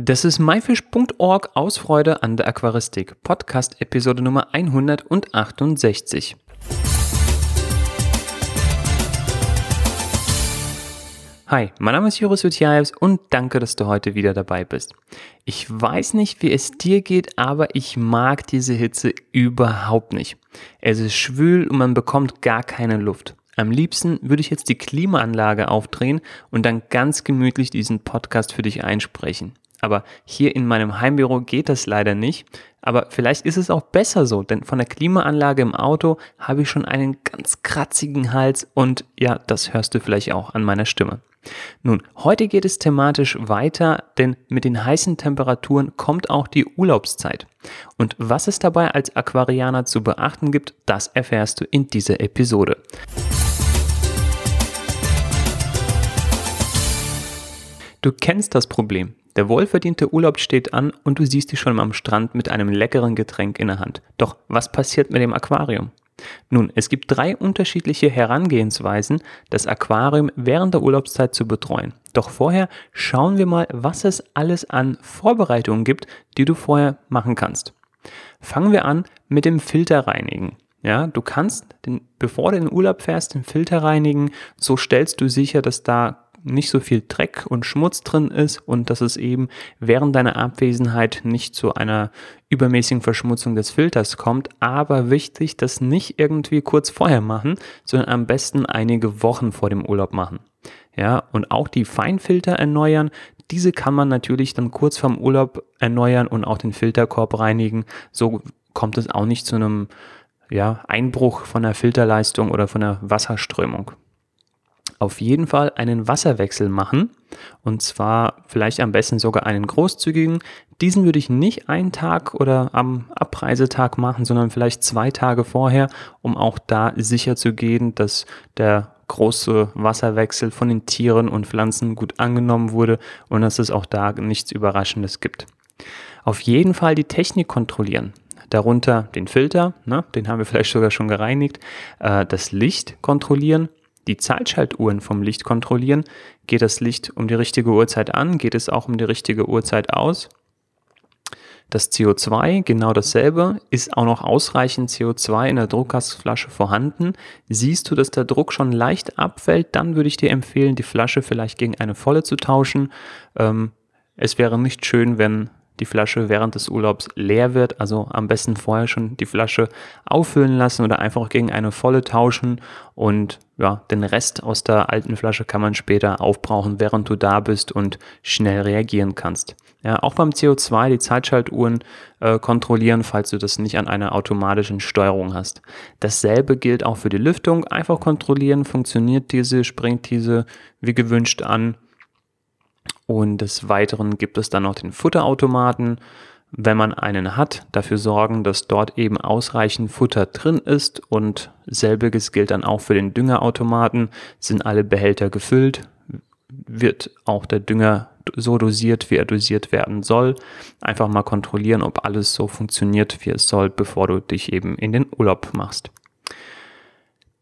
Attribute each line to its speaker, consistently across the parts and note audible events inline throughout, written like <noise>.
Speaker 1: Das ist myfish.org aus Freude an der Aquaristik, Podcast Episode Nummer 168. Hi, mein Name ist Joris Jutjaevs und danke, dass du heute wieder dabei bist. Ich weiß nicht, wie es dir geht, aber ich mag diese Hitze überhaupt nicht. Es ist schwül und man bekommt gar keine Luft. Am liebsten würde ich jetzt die Klimaanlage aufdrehen und dann ganz gemütlich diesen Podcast für dich einsprechen. Aber hier in meinem Heimbüro geht das leider nicht. Aber vielleicht ist es auch besser so, denn von der Klimaanlage im Auto habe ich schon einen ganz kratzigen Hals und ja, das hörst du vielleicht auch an meiner Stimme. Nun, heute geht es thematisch weiter, denn mit den heißen Temperaturen kommt auch die Urlaubszeit. Und was es dabei als Aquarianer zu beachten gibt, das erfährst du in dieser Episode. Du kennst das Problem. Der wohlverdiente Urlaub steht an und du siehst dich schon am Strand mit einem leckeren Getränk in der Hand. Doch was passiert mit dem Aquarium? Nun, es gibt drei unterschiedliche Herangehensweisen, das Aquarium während der Urlaubszeit zu betreuen. Doch vorher schauen wir mal, was es alles an Vorbereitungen gibt, die du vorher machen kannst. Fangen wir an mit dem Filterreinigen. Ja, du kannst, den, bevor du in den Urlaub fährst, den Filter reinigen. So stellst du sicher, dass da nicht so viel Dreck und Schmutz drin ist und dass es eben während deiner Abwesenheit nicht zu einer übermäßigen Verschmutzung des Filters kommt. Aber wichtig, das nicht irgendwie kurz vorher machen, sondern am besten einige Wochen vor dem Urlaub machen. Ja, und auch die Feinfilter erneuern. Diese kann man natürlich dann kurz vorm Urlaub erneuern und auch den Filterkorb reinigen. So kommt es auch nicht zu einem ja, Einbruch von der Filterleistung oder von der Wasserströmung auf jeden Fall einen Wasserwechsel machen. Und zwar vielleicht am besten sogar einen großzügigen. Diesen würde ich nicht einen Tag oder am Abreisetag machen, sondern vielleicht zwei Tage vorher, um auch da sicher zu gehen, dass der große Wasserwechsel von den Tieren und Pflanzen gut angenommen wurde und dass es auch da nichts Überraschendes gibt. Auf jeden Fall die Technik kontrollieren darunter den Filter, ne, den haben wir <laughs> vielleicht sogar schon gereinigt, äh, das Licht kontrollieren, die Zeitschaltuhren vom Licht kontrollieren. Geht das Licht um die richtige Uhrzeit an? Geht es auch um die richtige Uhrzeit aus? Das CO2, genau dasselbe, ist auch noch ausreichend CO2 in der Druckgasflasche vorhanden. Siehst du, dass der Druck schon leicht abfällt, dann würde ich dir empfehlen, die Flasche vielleicht gegen eine volle zu tauschen. Ähm, es wäre nicht schön, wenn die Flasche während des Urlaubs leer wird. Also am besten vorher schon die Flasche auffüllen lassen oder einfach gegen eine volle tauschen und ja, den Rest aus der alten Flasche kann man später aufbrauchen, während du da bist und schnell reagieren kannst. Ja, auch beim CO2 die Zeitschaltuhren äh, kontrollieren, falls du das nicht an einer automatischen Steuerung hast. Dasselbe gilt auch für die Lüftung. Einfach kontrollieren, funktioniert diese, springt diese wie gewünscht an und des Weiteren gibt es dann noch den Futterautomaten. Wenn man einen hat, dafür sorgen, dass dort eben ausreichend Futter drin ist und selbiges gilt dann auch für den Düngerautomaten. Sind alle Behälter gefüllt, wird auch der Dünger so dosiert, wie er dosiert werden soll. Einfach mal kontrollieren, ob alles so funktioniert, wie es soll, bevor du dich eben in den Urlaub machst.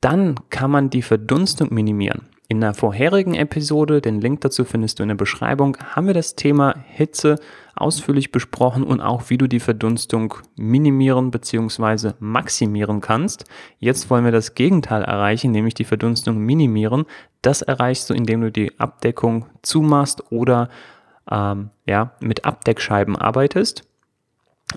Speaker 1: Dann kann man die Verdunstung minimieren. In der vorherigen Episode, den Link dazu findest du in der Beschreibung, haben wir das Thema Hitze ausführlich besprochen und auch wie du die Verdunstung minimieren bzw. maximieren kannst. Jetzt wollen wir das Gegenteil erreichen, nämlich die Verdunstung minimieren. Das erreichst du, indem du die Abdeckung zumachst oder ähm, ja, mit Abdeckscheiben arbeitest.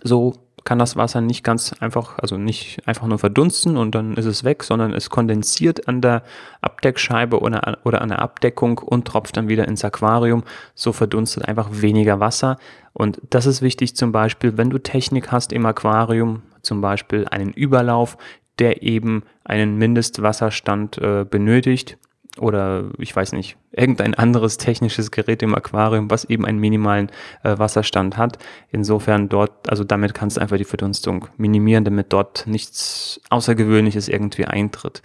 Speaker 1: So kann das Wasser nicht ganz einfach, also nicht einfach nur verdunsten und dann ist es weg, sondern es kondensiert an der Abdeckscheibe oder, oder an der Abdeckung und tropft dann wieder ins Aquarium. So verdunstet einfach weniger Wasser. Und das ist wichtig zum Beispiel, wenn du Technik hast im Aquarium, zum Beispiel einen Überlauf, der eben einen Mindestwasserstand äh, benötigt, oder ich weiß nicht, irgendein anderes technisches Gerät im Aquarium, was eben einen minimalen äh, Wasserstand hat. Insofern dort, also damit kannst du einfach die Verdunstung minimieren, damit dort nichts Außergewöhnliches irgendwie eintritt.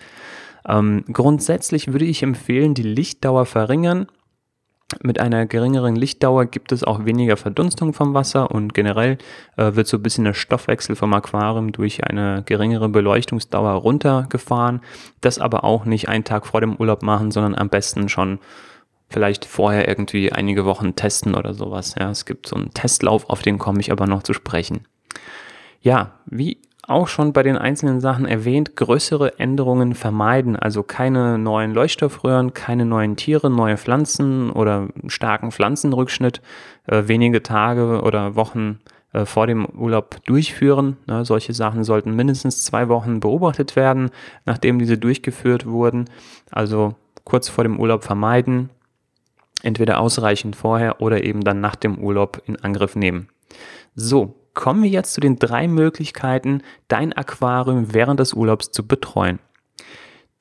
Speaker 1: Ähm, grundsätzlich würde ich empfehlen, die Lichtdauer verringern mit einer geringeren Lichtdauer gibt es auch weniger Verdunstung vom Wasser und generell äh, wird so ein bisschen der Stoffwechsel vom Aquarium durch eine geringere Beleuchtungsdauer runtergefahren. Das aber auch nicht einen Tag vor dem Urlaub machen, sondern am besten schon vielleicht vorher irgendwie einige Wochen testen oder sowas. Ja, es gibt so einen Testlauf, auf den komme ich aber noch zu sprechen. Ja, wie auch schon bei den einzelnen Sachen erwähnt, größere Änderungen vermeiden, also keine neuen Leuchtstoffröhren, keine neuen Tiere, neue Pflanzen oder starken Pflanzenrückschnitt, äh, wenige Tage oder Wochen äh, vor dem Urlaub durchführen. Ne, solche Sachen sollten mindestens zwei Wochen beobachtet werden, nachdem diese durchgeführt wurden. Also kurz vor dem Urlaub vermeiden, entweder ausreichend vorher oder eben dann nach dem Urlaub in Angriff nehmen. So, kommen wir jetzt zu den drei Möglichkeiten, dein Aquarium während des Urlaubs zu betreuen.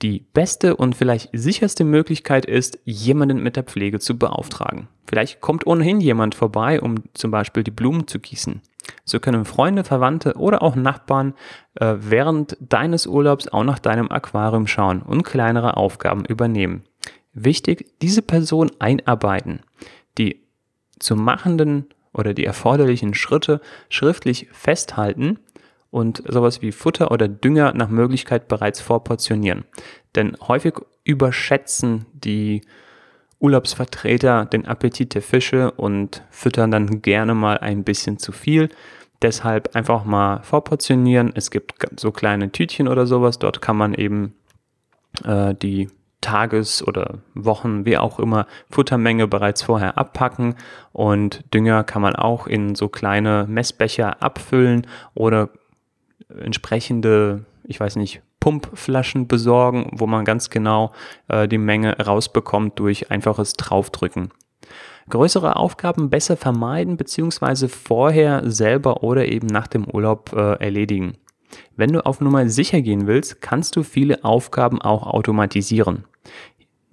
Speaker 1: Die beste und vielleicht sicherste Möglichkeit ist, jemanden mit der Pflege zu beauftragen. Vielleicht kommt ohnehin jemand vorbei, um zum Beispiel die Blumen zu gießen. So können Freunde, Verwandte oder auch Nachbarn äh, während deines Urlaubs auch nach deinem Aquarium schauen und kleinere Aufgaben übernehmen. Wichtig, diese Person einarbeiten. Die zu machenden oder die erforderlichen Schritte schriftlich festhalten und sowas wie Futter oder Dünger nach Möglichkeit bereits vorportionieren. Denn häufig überschätzen die Urlaubsvertreter den Appetit der Fische und füttern dann gerne mal ein bisschen zu viel. Deshalb einfach mal vorportionieren. Es gibt so kleine Tütchen oder sowas. Dort kann man eben äh, die Tages- oder Wochen, wie auch immer, Futtermenge bereits vorher abpacken und Dünger kann man auch in so kleine Messbecher abfüllen oder entsprechende, ich weiß nicht, Pumpflaschen besorgen, wo man ganz genau äh, die Menge rausbekommt durch einfaches Draufdrücken. Größere Aufgaben besser vermeiden bzw. vorher selber oder eben nach dem Urlaub äh, erledigen. Wenn du auf Nummer sicher gehen willst, kannst du viele Aufgaben auch automatisieren.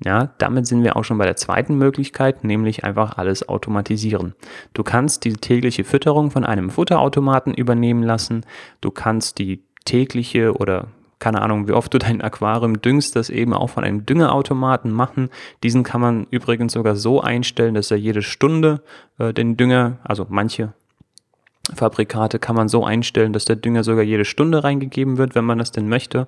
Speaker 1: Ja, damit sind wir auch schon bei der zweiten Möglichkeit, nämlich einfach alles automatisieren. Du kannst die tägliche Fütterung von einem Futterautomaten übernehmen lassen. Du kannst die tägliche oder keine Ahnung, wie oft du dein Aquarium düngst, das eben auch von einem Düngerautomaten machen. Diesen kann man übrigens sogar so einstellen, dass er jede Stunde äh, den Dünger, also manche Fabrikate kann man so einstellen, dass der Dünger sogar jede Stunde reingegeben wird, wenn man das denn möchte.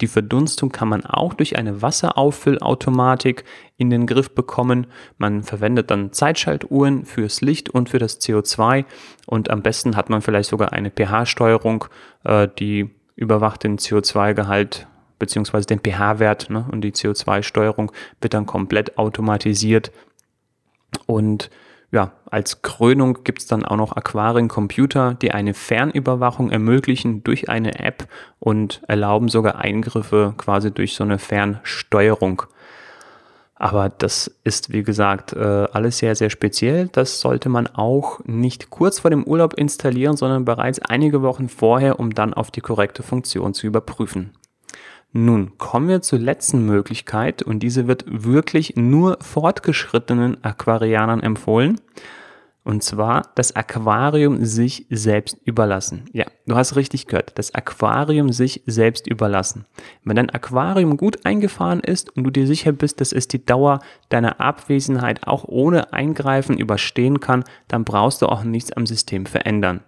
Speaker 1: Die Verdunstung kann man auch durch eine Wasserauffüllautomatik in den Griff bekommen. Man verwendet dann Zeitschaltuhren fürs Licht und für das CO2 und am besten hat man vielleicht sogar eine pH-Steuerung, äh, die überwacht den CO2-Gehalt beziehungsweise den pH-Wert ne? und die CO2-Steuerung wird dann komplett automatisiert und ja, als Krönung gibt es dann auch noch Aquariencomputer, die eine Fernüberwachung ermöglichen durch eine App und erlauben sogar Eingriffe quasi durch so eine Fernsteuerung. Aber das ist, wie gesagt, äh, alles sehr, sehr speziell. Das sollte man auch nicht kurz vor dem Urlaub installieren, sondern bereits einige Wochen vorher, um dann auf die korrekte Funktion zu überprüfen. Nun kommen wir zur letzten Möglichkeit und diese wird wirklich nur fortgeschrittenen Aquarianern empfohlen. Und zwar das Aquarium sich selbst überlassen. Ja, du hast richtig gehört. Das Aquarium sich selbst überlassen. Wenn dein Aquarium gut eingefahren ist und du dir sicher bist, dass es die Dauer deiner Abwesenheit auch ohne Eingreifen überstehen kann, dann brauchst du auch nichts am System verändern.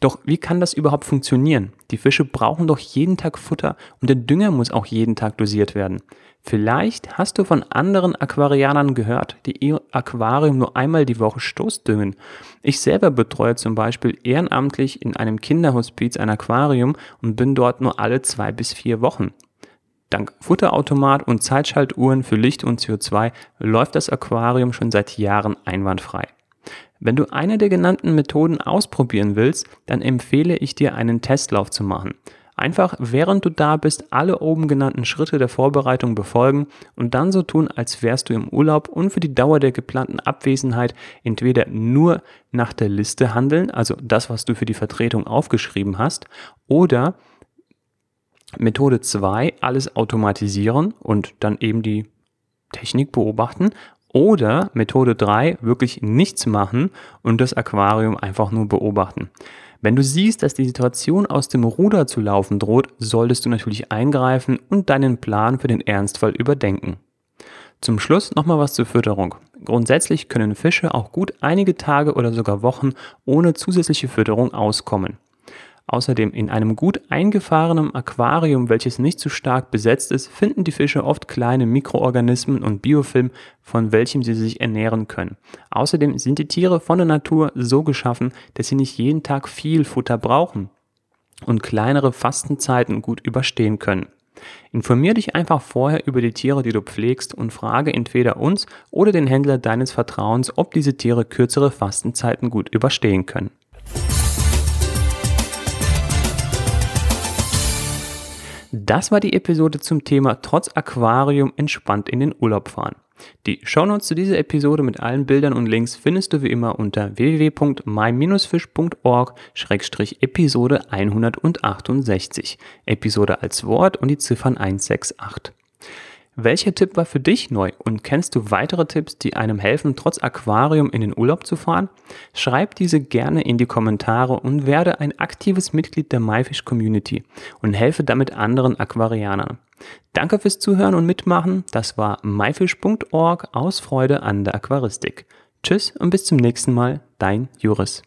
Speaker 1: Doch wie kann das überhaupt funktionieren? Die Fische brauchen doch jeden Tag Futter und der Dünger muss auch jeden Tag dosiert werden. Vielleicht hast du von anderen Aquarianern gehört, die ihr Aquarium nur einmal die Woche stoßdüngen. Ich selber betreue zum Beispiel ehrenamtlich in einem Kinderhospiz ein Aquarium und bin dort nur alle zwei bis vier Wochen. Dank Futterautomat und Zeitschaltuhren für Licht und CO2 läuft das Aquarium schon seit Jahren einwandfrei. Wenn du eine der genannten Methoden ausprobieren willst, dann empfehle ich dir einen Testlauf zu machen. Einfach während du da bist, alle oben genannten Schritte der Vorbereitung befolgen und dann so tun, als wärst du im Urlaub und für die Dauer der geplanten Abwesenheit entweder nur nach der Liste handeln, also das, was du für die Vertretung aufgeschrieben hast, oder Methode 2, alles automatisieren und dann eben die Technik beobachten oder Methode 3, wirklich nichts machen und das Aquarium einfach nur beobachten. Wenn du siehst, dass die Situation aus dem Ruder zu laufen droht, solltest du natürlich eingreifen und deinen Plan für den Ernstfall überdenken. Zum Schluss nochmal was zur Fütterung. Grundsätzlich können Fische auch gut einige Tage oder sogar Wochen ohne zusätzliche Fütterung auskommen. Außerdem in einem gut eingefahrenen Aquarium, welches nicht zu stark besetzt ist, finden die Fische oft kleine Mikroorganismen und Biofilm, von welchem sie sich ernähren können. Außerdem sind die Tiere von der Natur so geschaffen, dass sie nicht jeden Tag viel Futter brauchen und kleinere Fastenzeiten gut überstehen können. Informier dich einfach vorher über die Tiere, die du pflegst und frage entweder uns oder den Händler deines Vertrauens, ob diese Tiere kürzere Fastenzeiten gut überstehen können. Das war die Episode zum Thema Trotz Aquarium entspannt in den Urlaub fahren. Die Shownotes zu dieser Episode mit allen Bildern und Links findest du wie immer unter www.my-fish.org-episode 168. Episode als Wort und die Ziffern 168. Welcher Tipp war für dich neu und kennst du weitere Tipps, die einem helfen, trotz Aquarium in den Urlaub zu fahren? Schreib diese gerne in die Kommentare und werde ein aktives Mitglied der MyFish Community und helfe damit anderen Aquarianern. Danke fürs Zuhören und Mitmachen. Das war myfish.org aus Freude an der Aquaristik. Tschüss und bis zum nächsten Mal, dein Juris.